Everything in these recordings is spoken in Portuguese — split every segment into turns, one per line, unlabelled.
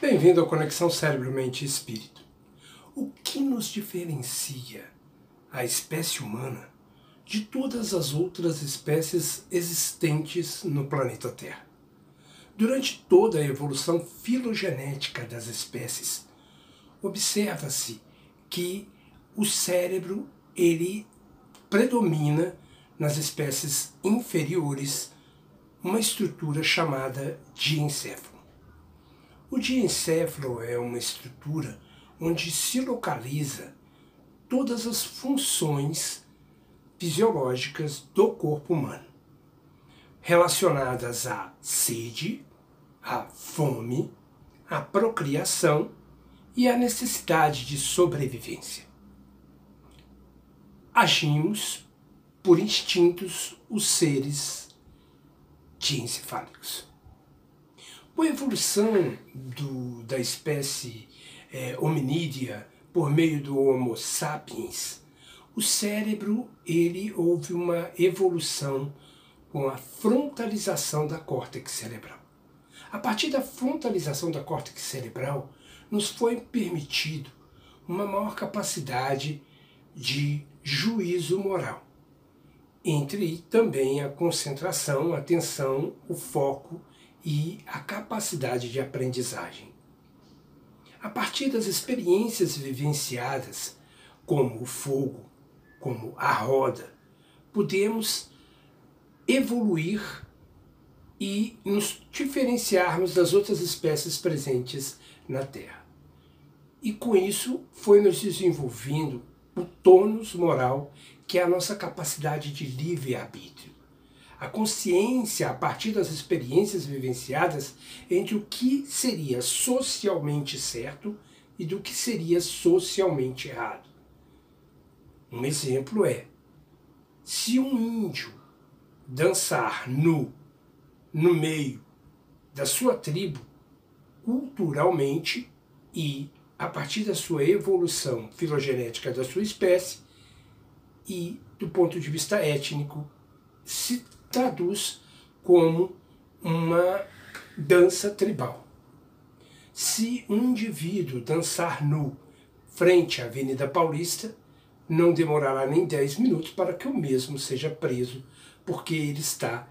Bem-vindo ao Conexão Cérebro, Mente e Espírito. O que nos diferencia a espécie humana de todas as outras espécies existentes no planeta Terra? Durante toda a evolução filogenética das espécies, observa-se que o cérebro ele predomina nas espécies inferiores uma estrutura chamada diencéfalo. O diencéfalo é uma estrutura onde se localiza todas as funções fisiológicas do corpo humano, relacionadas à sede, à fome, à procriação e à necessidade de sobrevivência. Agimos por instintos os seres diencefálicos. Com a evolução do, da espécie é, hominídea por meio do Homo sapiens, o cérebro ele houve uma evolução com a frontalização da córtex cerebral. A partir da frontalização da córtex cerebral, nos foi permitido uma maior capacidade de juízo moral, entre também a concentração, a atenção, o foco e a capacidade de aprendizagem. A partir das experiências vivenciadas, como o fogo, como a roda, podemos evoluir e nos diferenciarmos das outras espécies presentes na Terra. E com isso foi nos desenvolvendo o tônus moral, que é a nossa capacidade de livre-arbítrio a consciência a partir das experiências vivenciadas entre o que seria socialmente certo e do que seria socialmente errado. Um exemplo é: se um índio dançar nu no meio da sua tribo, culturalmente e a partir da sua evolução filogenética da sua espécie e do ponto de vista étnico, se traduz como uma dança tribal. Se um indivíduo dançar nu frente à Avenida Paulista, não demorará nem 10 minutos para que o mesmo seja preso, porque ele está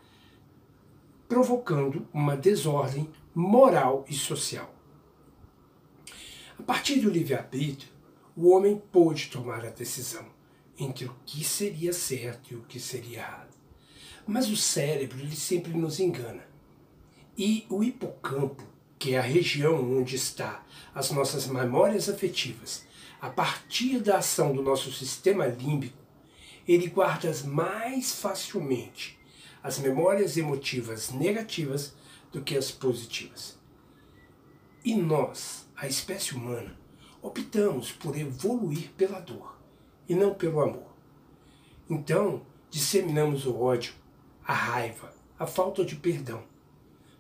provocando uma desordem moral e social. A partir do livre-arbítrio, o homem pôde tomar a decisão entre o que seria certo e o que seria errado. Mas o cérebro ele sempre nos engana. E o hipocampo, que é a região onde está as nossas memórias afetivas, a partir da ação do nosso sistema límbico, ele guarda mais facilmente as memórias emotivas negativas do que as positivas. E nós, a espécie humana, optamos por evoluir pela dor e não pelo amor. Então, disseminamos o ódio, a raiva, a falta de perdão.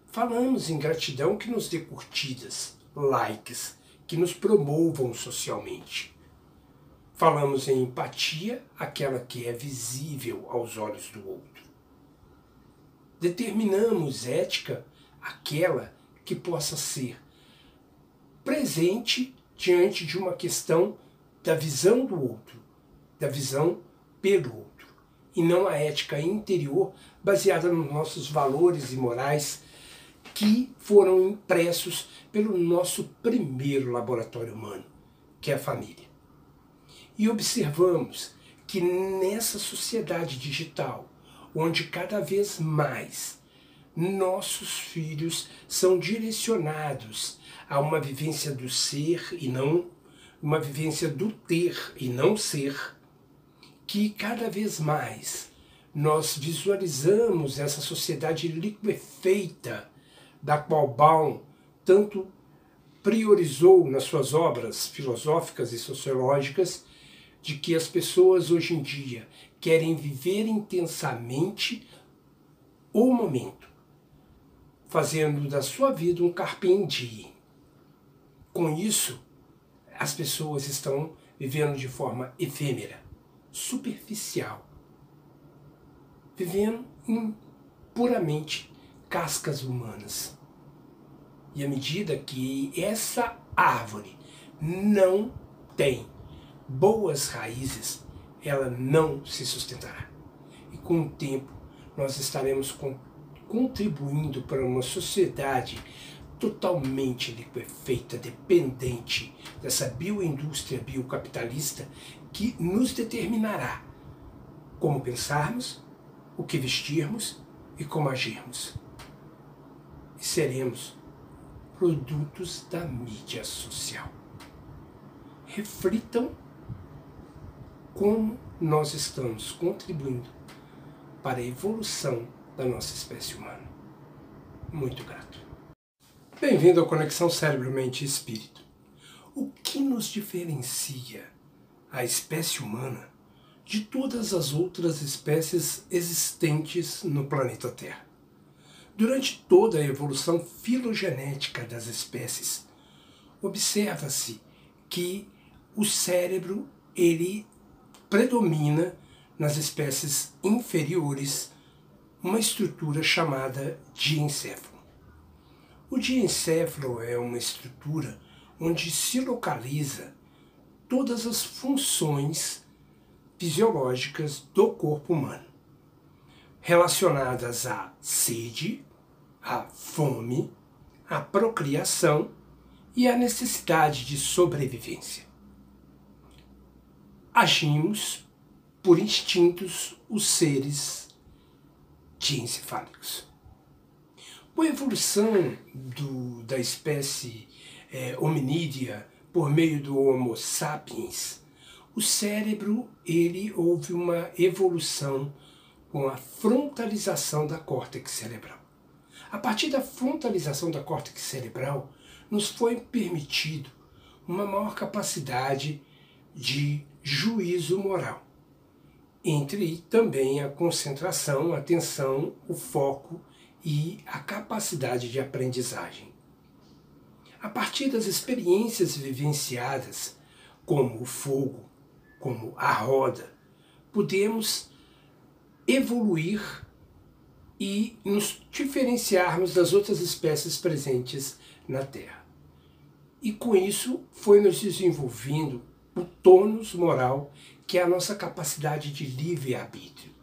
Falamos em gratidão que nos dê curtidas, likes, que nos promovam socialmente. Falamos em empatia, aquela que é visível aos olhos do outro. Determinamos ética, aquela que possa ser presente diante de uma questão da visão do outro, da visão pelo outro e não a ética interior baseada nos nossos valores e morais que foram impressos pelo nosso primeiro laboratório humano, que é a família. E observamos que nessa sociedade digital, onde cada vez mais nossos filhos são direcionados a uma vivência do ser e não uma vivência do ter e não ser, que cada vez mais nós visualizamos essa sociedade liquefeita da qual Baum tanto priorizou nas suas obras filosóficas e sociológicas de que as pessoas hoje em dia querem viver intensamente o momento, fazendo da sua vida um carpe diem. Com isso, as pessoas estão vivendo de forma efêmera superficial, vivendo em puramente cascas humanas. E à medida que essa árvore não tem boas raízes, ela não se sustentará. E com o tempo, nós estaremos contribuindo para uma sociedade totalmente liquefeita, dependente dessa bioindústria biocapitalista que nos determinará como pensarmos, o que vestirmos e como agirmos. E seremos produtos da mídia social. Reflitam como nós estamos contribuindo para a evolução da nossa espécie humana. Muito grato. Bem-vindo à Conexão Cérebro, Mente e Espírito. O que nos diferencia a espécie humana de todas as outras espécies existentes no planeta Terra? Durante toda a evolução filogenética das espécies, observa-se que o cérebro ele predomina nas espécies inferiores uma estrutura chamada diencéfalo. O diencéfalo é uma estrutura onde se localiza todas as funções fisiológicas do corpo humano, relacionadas à sede, a fome, a procriação e a necessidade de sobrevivência. Agimos por instintos os seres diencefálicos. Com a evolução do, da espécie é, hominídea por meio do Homo sapiens, o cérebro ele houve uma evolução com a frontalização da córtex cerebral. A partir da frontalização da córtex cerebral, nos foi permitido uma maior capacidade de juízo moral. Entre também a concentração, a atenção, o foco e a capacidade de aprendizagem. A partir das experiências vivenciadas, como o fogo, como a roda, podemos evoluir e nos diferenciarmos das outras espécies presentes na Terra. E com isso foi nos desenvolvendo o tônus moral, que é a nossa capacidade de livre-arbítrio.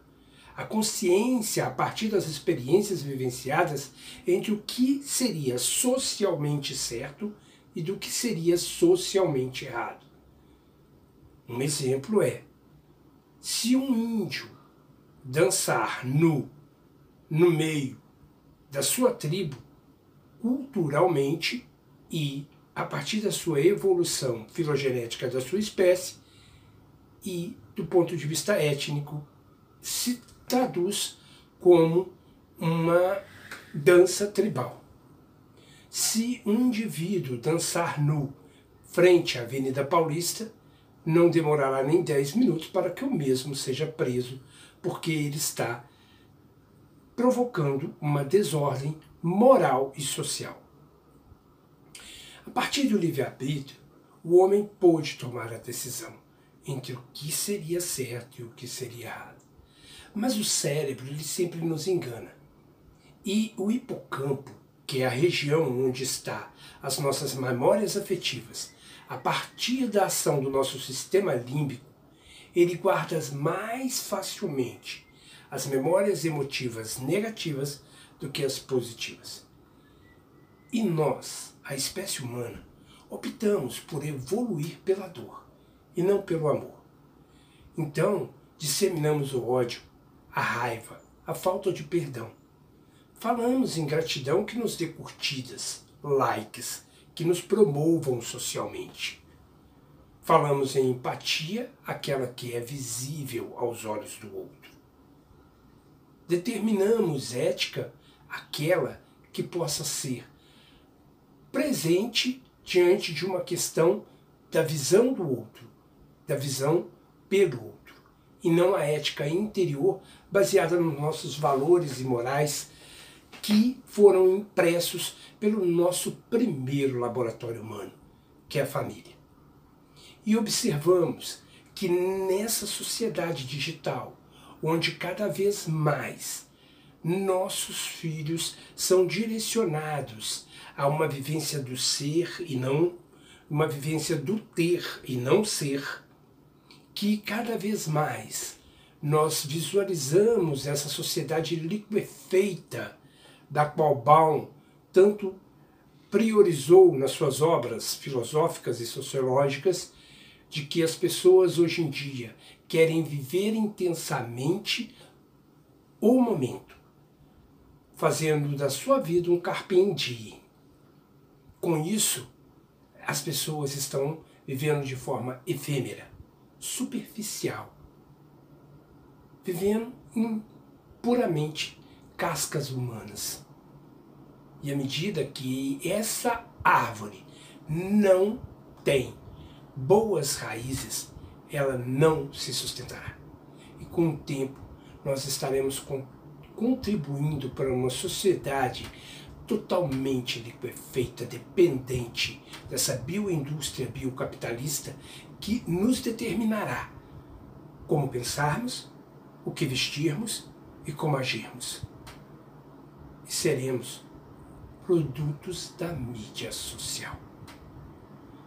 A consciência, a partir das experiências vivenciadas, entre o que seria socialmente certo e do que seria socialmente errado. Um exemplo é: se um índio dançar nu no meio da sua tribo, culturalmente e a partir da sua evolução filogenética da sua espécie e do ponto de vista étnico, se traduz como uma dança tribal. Se um indivíduo dançar nu frente à Avenida Paulista, não demorará nem 10 minutos para que o mesmo seja preso, porque ele está provocando uma desordem moral e social. A partir do livre-arbítrio, o homem pôde tomar a decisão entre o que seria certo e o que seria errado. Mas o cérebro ele sempre nos engana. E o hipocampo, que é a região onde está as nossas memórias afetivas, a partir da ação do nosso sistema límbico, ele guarda mais facilmente as memórias emotivas negativas do que as positivas. E nós, a espécie humana, optamos por evoluir pela dor e não pelo amor. Então, disseminamos o ódio, a raiva, a falta de perdão. Falamos em gratidão que nos dê curtidas, likes, que nos promovam socialmente. Falamos em empatia, aquela que é visível aos olhos do outro. Determinamos ética, aquela que possa ser presente diante de uma questão da visão do outro, da visão pelo outro, e não a ética interior baseada nos nossos valores e morais que foram impressos pelo nosso primeiro laboratório humano, que é a família. E observamos que nessa sociedade digital, onde cada vez mais nossos filhos são direcionados a uma vivência do ser e não uma vivência do ter e não ser, que cada vez mais nós visualizamos essa sociedade liquefeita da qual Baum tanto priorizou nas suas obras filosóficas e sociológicas de que as pessoas hoje em dia querem viver intensamente o momento, fazendo da sua vida um carpe diem. Com isso, as pessoas estão vivendo de forma efêmera, superficial, vivendo em puramente cascas humanas. E à medida que essa árvore não tem boas raízes, ela não se sustentará. E com o tempo, nós estaremos contribuindo para uma sociedade totalmente liquefeita, dependente dessa bioindústria biocapitalista que nos determinará como pensarmos, o que vestirmos e como agirmos. E seremos produtos da mídia social.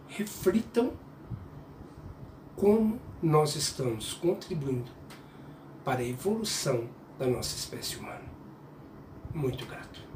Reflitam como nós estamos contribuindo para a evolução da nossa espécie humana. Muito grato.